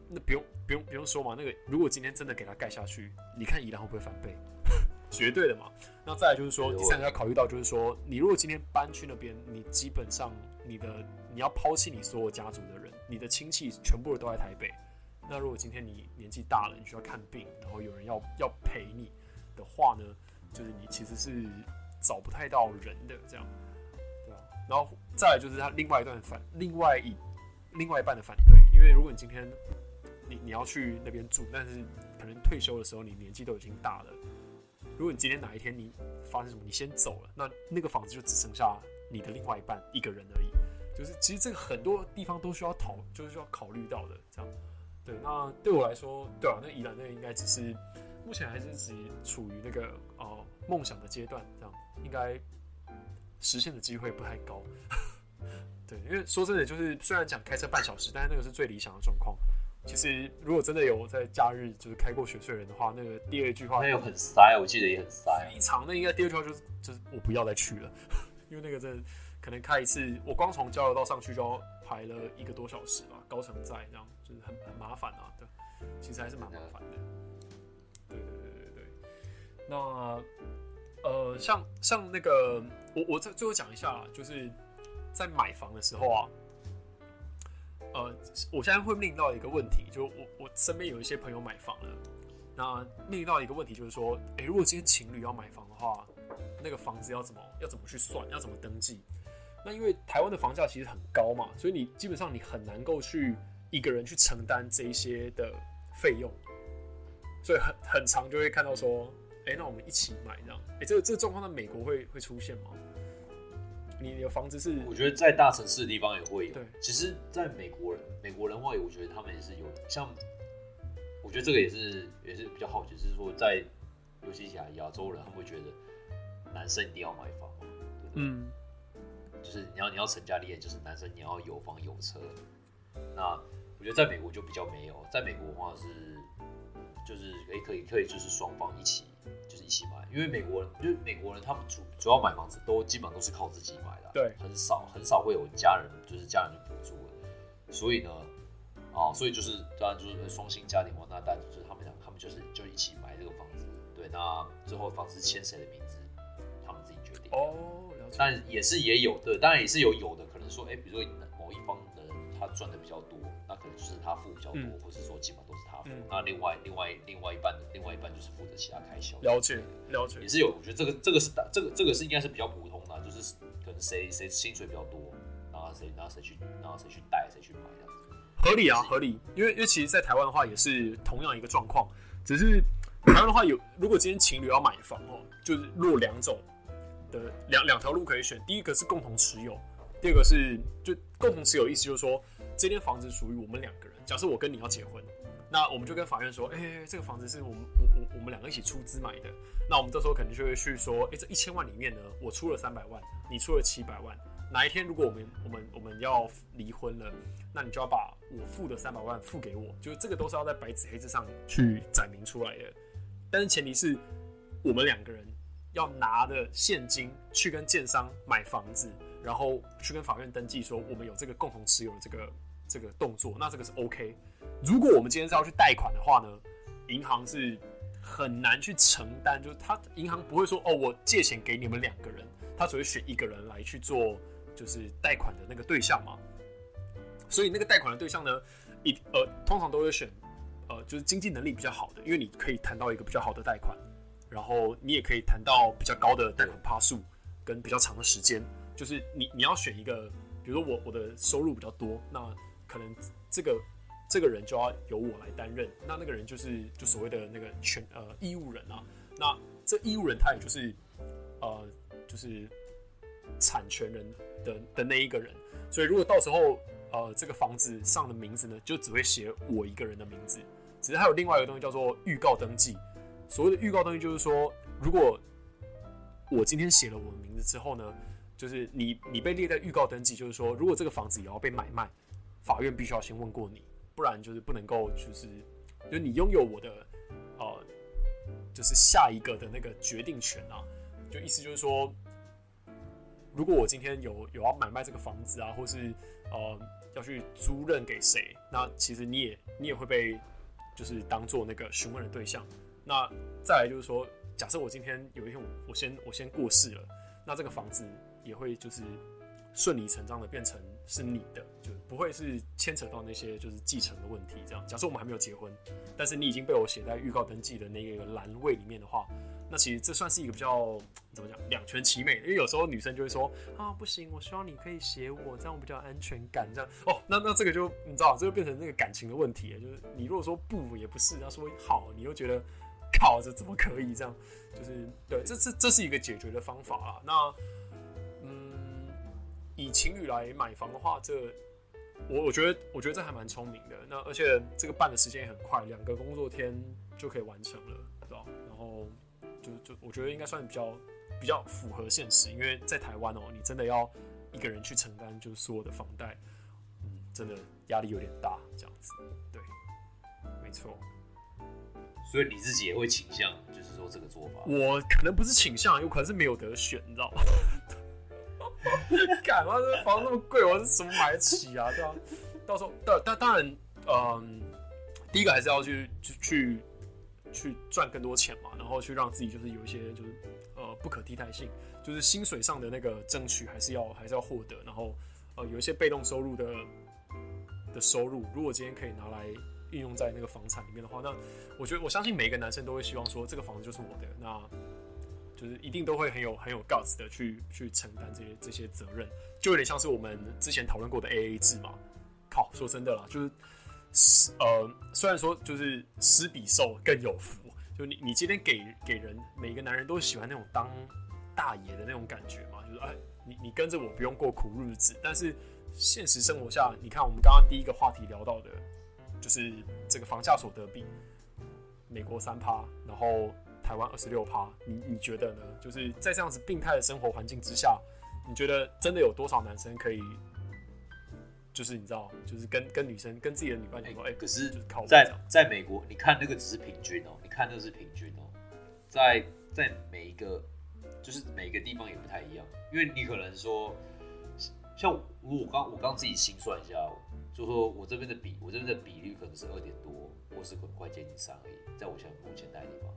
那不用不用不用说嘛。那个如果今天真的给它盖下去，你看宜兰会不会翻倍？绝对的嘛。那再来就是说，第三个要考虑到就是说，你如果今天搬去那边，你基本上你的你要抛弃你所有家族的人。你的亲戚全部都在台北，那如果今天你年纪大了，你需要看病，然后有人要要陪你的话呢，就是你其实是找不太到人的这样，对吧？然后再来就是他另外一段反，另外一另外一半的反对，因为如果你今天你你要去那边住，但是可能退休的时候你年纪都已经大了，如果你今天哪一天你发生什么，你先走了，那那个房子就只剩下你的另外一半一个人而已。就是其实这个很多地方都需要讨，就是需要考虑到的这样。对，那对我来说，对啊，那宜兰那个应该只是目前还是只处于那个呃梦想的阶段，这样应该实现的机会不太高。对，因为说真的，就是虽然讲开车半小时，但是那个是最理想的状况。其实如果真的有在假日就是开过雪隧人的话，那个第二句话那又很塞，我记得也很塞，非常。那应该第二句话就是就是我不要再去了，因为那个真的。可能开一次，我光从交流道上去就要排了一个多小时吧，高层在这样，就是很很麻烦啊，对，其实还是蛮麻烦的。对对对对对。那呃，像像那个，我我再最后讲一下，就是在买房的时候啊，呃，我现在会面临到一个问题，就我我身边有一些朋友买房了，那面临到一个问题就是说，哎，如果今天情侣要买房的话，那个房子要怎么要怎么去算，要怎么登记？那因为台湾的房价其实很高嘛，所以你基本上你很难够去一个人去承担这一些的费用，所以很很长就会看到说，哎，那我们一起买这样，哎，这个这个状况在美国会会出现吗？你的房子是？我觉得在大城市的地方也会有。对，其实在美国人，美国人话，我觉得他们也是有，像，我觉得这个也是也是比较好奇，是说在尤其亚亚洲人，他们会觉得男生一定要买房嘛，嗯。就是你要你要成家立业，就是男生你要有房有车。那我觉得在美国就比较没有，在美国的话是，就是诶可以可以就是双方一起就是一起买，因为美国人就美国人他们主主要买房子都基本上都是靠自己买的，对，很少很少会有家人就是家人去补助的，所以呢，啊，所以就是当然就是双薪家庭嘛，那当然就是他们俩他们就是就一起买这个房子，对，那最后房子签谁的名字，他们自己决定。哦。但也是也有的，当然也是有有的，可能说，哎，比如说某一方的人他赚的比较多，那可能就是他付比较多，或是说基本上都是他付。那另外另外另外一半的另外一半就是负责其他开销。了解了解，也是有，我觉得这个这个是这个这个是应该是比较普通的，就是可能谁谁薪水比较多，然后谁然后谁去然后谁去带谁去买这样子。合理啊，合理，因为因为其实，在台湾的话也是同样一个状况，只是台湾的话有，如果今天情侣要买房哦，就是若两种。的两两条路可以选，第一个是共同持有，第二个是就共同持有，意思就是说这间房子属于我们两个人。假设我跟你要结婚，那我们就跟法院说，哎，这个房子是我们我我我们两个一起出资买的。那我们这时候肯定就会去说，哎，这一千万里面呢，我出了三百万，你出了七百万。哪一天如果我们我们我们要离婚了，那你就要把我付的三百万付给我，就是这个都是要在白纸黑字上去载明出来的。但是前提是我们两个人。要拿的现金去跟建商买房子，然后去跟法院登记说我们有这个共同持有的这个这个动作，那这个是 OK。如果我们今天是要去贷款的话呢，银行是很难去承担，就是他银行不会说哦，我借钱给你们两个人，他只会选一个人来去做就是贷款的那个对象嘛。所以那个贷款的对象呢，一呃通常都会选呃就是经济能力比较好的，因为你可以谈到一个比较好的贷款。然后你也可以谈到比较高的贷款趴数，跟比较长的时间。就是你你要选一个，比如说我我的收入比较多，那可能这个这个人就要由我来担任，那那个人就是就所谓的那个权呃义务人啊，那这义务人他也就是呃就是产权人的的那一个人，所以如果到时候呃这个房子上的名字呢，就只会写我一个人的名字，只是还有另外一个东西叫做预告登记，所谓的预告登记就是说，如果我今天写了我的名字之后呢，就是你你被列在预告登记，就是说如果这个房子也要被买卖，法院必须要先问过你，不然就是不能够就是就是你拥有我的呃就是下一个的那个决定权啊，就意思就是说，如果我今天有有要买卖这个房子啊，或是呃要去租赁给谁，那其实你也你也会被就是当做那个询问的对象。那再来就是说，假设我今天有一天我我先我先过世了，那这个房子也会就是顺理成章的变成是你的，就不会是牵扯到那些就是继承的问题。这样，假设我们还没有结婚，但是你已经被我写在预告登记的那个栏位里面的话，那其实这算是一个比较怎么讲两全其美。因为有时候女生就会说啊，不行，我希望你可以写我，这样我比较安全感。这样哦，那那这个就你知道，这就变成那个感情的问题了。就是你如果说不也不是，要说好，你又觉得靠，这怎么可以这样？就是对，这这这是一个解决的方法啊。那嗯，以情侣来买房的话，这我我觉得我觉得这还蛮聪明的。那而且这个办的时间也很快，两个工作天就可以完成了，对吧？然后就就我觉得应该算比较比较符合现实，因为在台湾哦，你真的要一个人去承担就是所有的房贷，嗯，真的压力有点大，这样子，对，没错。所以你自己也会倾向，就是说这个做法。我可能不是倾向，有可能是没有得选，你知道吗？干嘛？这房那么贵，我是怎么买得起啊？对啊，到时候，当当当然，嗯，第一个还是要去去去去赚更多钱嘛，然后去让自己就是有一些就是呃不可替代性，就是薪水上的那个争取还是要还是要获得，然后呃有一些被动收入的的收入，如果今天可以拿来运用在那个房产里面的话，那我觉得我相信每一个男生都会希望说这个房子就是我的，那就是一定都会很有很有 guts 的去去承担这些这些责任，就有点像是我们之前讨论过的 AA 制嘛。靠，说真的啦，就是呃，虽然说就是施比受更有福，就你你今天给给人每个男人都喜欢那种当大爷的那种感觉嘛，就是哎，你你跟着我不用过苦日子，但是现实生活下，你看我们刚刚第一个话题聊到的，就是这个房价所得比，美国三趴，然后台湾二十六趴，你你觉得呢？就是在这样子病态的生活环境之下，你觉得真的有多少男生可以，就是你知道，就是跟跟女生跟自己的女伴讲说，哎、可是就是靠在，在美国，你看那个只是平均哦，你看那个是平均哦，在在每一个就是每一个地方也不太一样，因为你可能说，像我刚我刚自己心算一下，就说我这边的比我这边的比率可能是二点多，或是很快接近三而已，在我现在目前待的地方。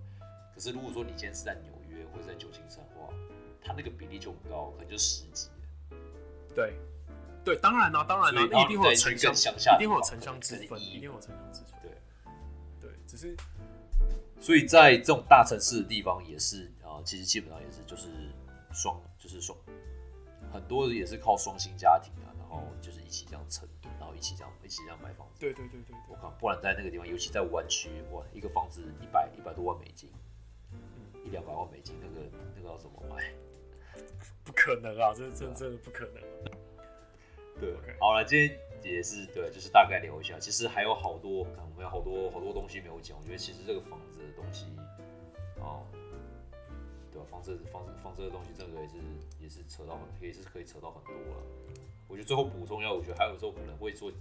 可是如果说你今天是在纽约或者在旧金山的话，它那个比例就很高，可能就十几了。对对，当然啦、当然啦、一定会有城乡，一定会有城乡之分，一一定会有城乡之分。对对，只是所以在这种大城市的地方也是啊、呃其实基本上也是就是双就是双，很多人也是靠双薪家庭啊，然后就是一起这样撑，然后一起这样一起这样买房子。对对对对对，我靠，不然在那个地方，尤其在湾区，哇，一个房子一百一百多万美金，一两百万美金，那个那个要怎么买？不可能啊，这这真的不可能。对好了，今天也是对，就是大概聊一下。其实还有好多，看我们有好多好多东西没有讲。我觉得其实这个房子的东西，哦，对吧、房子房子房子的东西，这个也是也是扯到很，也是可以扯到很多了。我觉得最后补充一下，我觉得还有时候可能会说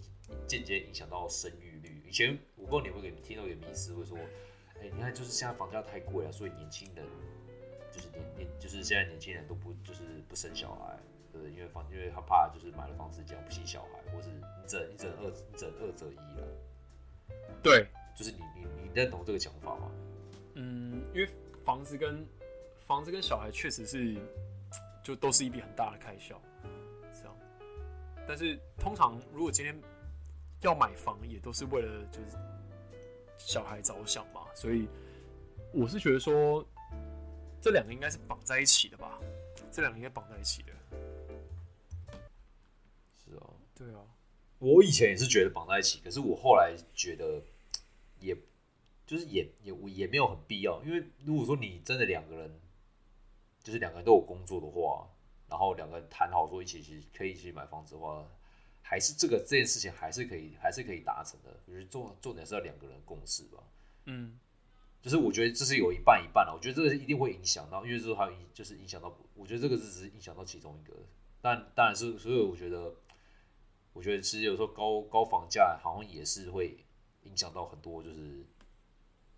间接影响到生育率。以前我不知道你会给听到一个迷思，会说，哎、你看就是现在房价太贵了，所以年轻人就是年年就是现在年轻人都不就是不生小孩，对，因为房因为他怕就是买了房子养不起小孩，或是你整你整二你整二择一了，对，就是你你你认同这个讲法吗？嗯，因为房子跟房子跟小孩确实是就都是一笔很大的开销。但是通常如果今天要买房，也都是为了就是小孩着想嘛，所以我是觉得说这两个应该是绑在一起的吧，这两个应该绑在一起的。是啊，对啊，我以前也是觉得绑在一起，可是我后来觉得也，就是也也我也没有很必要，因为如果说你真的两个人，就是两个人都有工作的话，然后两个人谈好说一起去可以一起买房子的话，还是这个这件事情还是可以还是可以达成的，就是重重点是要两个人共识吧。嗯，就是我觉得这是有一半一半了，我觉得这个一定会影响到，因为之后还有就是影响到，我觉得这个只是影响到其中一个，但当然是，所以我觉得，我觉得其实有时候高高房价好像也是会影响到很多，就是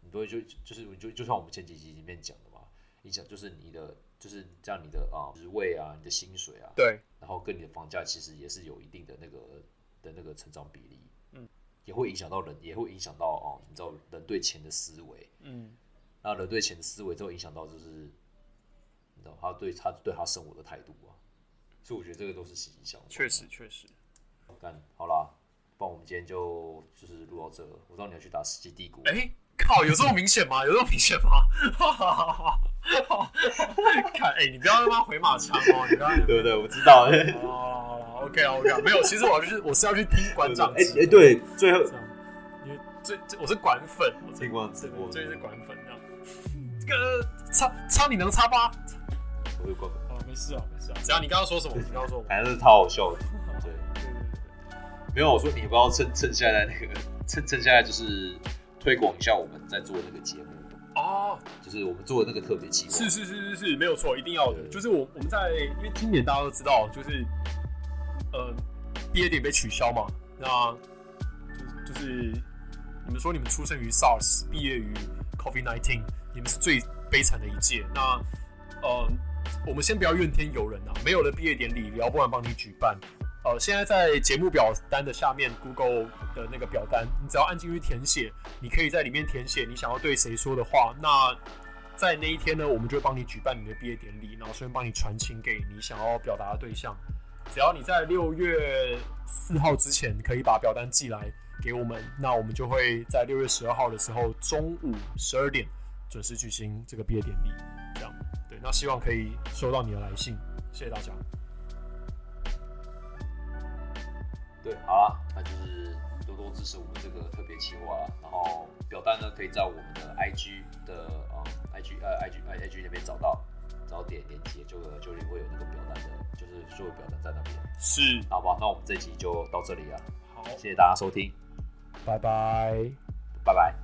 很多就就是就就像我们前几集里面讲的嘛，影响就是你的就是这样你的啊职位啊，你的薪水啊，对，然后跟你的房价其实也是有一定的那个的那个成长比例，嗯，也会影响到人，也会影响到哦，你知道人对钱的思维。嗯，那人对钱的思维之后影响到就是，你知道他对他对他生活的态度啊，所以我觉得这个都是息息相关。确实确实。干好啦，不然我们今天就就是录到这。我知道你要去打《世纪帝国》，哎、靠，有这么明显吗？有这么明显吗？看，哎、你不要他妈回马枪哦！你不要。对不对？我知道。哦，OK 啊 OK 啊，没有，其实我就是我是要去听馆长哎哎，对，最后因为最最我是馆粉，我听馆直播，最是馆粉这样。这个插插你能插吧？我就关门，哦，没事啊，没事啊。只要你刚刚说什么，你刚刚说？反正是超好笑的。对，对对对没有我说你不要趁趁现在那个趁趁现在就是推广一下我们在做的那个节目，哦，就是我们做的那个特别计划。是是是是是，没有错，一定要的。就是我我们在，因为今年大家都知道，就是呃毕业典礼被取消嘛，那就是就是你们说你们出生于 SARS，毕业于 COVID-19，你们是最悲惨的一届。那呃，我们先不要怨天尤人啊，没有了毕业典礼，聊不完帮你举办。呃，现在在节目表单的下面，Google 的那个表单，你只要按进去填写，你可以在里面填写你想要对谁说的话。那在那一天呢，我们就会帮你举办你的毕业典礼，然后顺便帮你传情给你想要表达的对象。只要你在六月四号之前可以把表单寄来给我们，那我们就会在六月十二号的时候中午十二点准时举行这个毕业典礼。这样，对，那希望可以收到你的来信，谢谢大家。对，好啦，那就是多多支持我们这个特别企划了。然后表单呢，可以在我们的 IG 的呃 IG 呃 IG IG 那边找到，只要点连接就就会有那个表单的，就是所有表单在那边。是，好吧，那我们这集就到这里了，好，谢谢大家收听，拜拜。拜拜。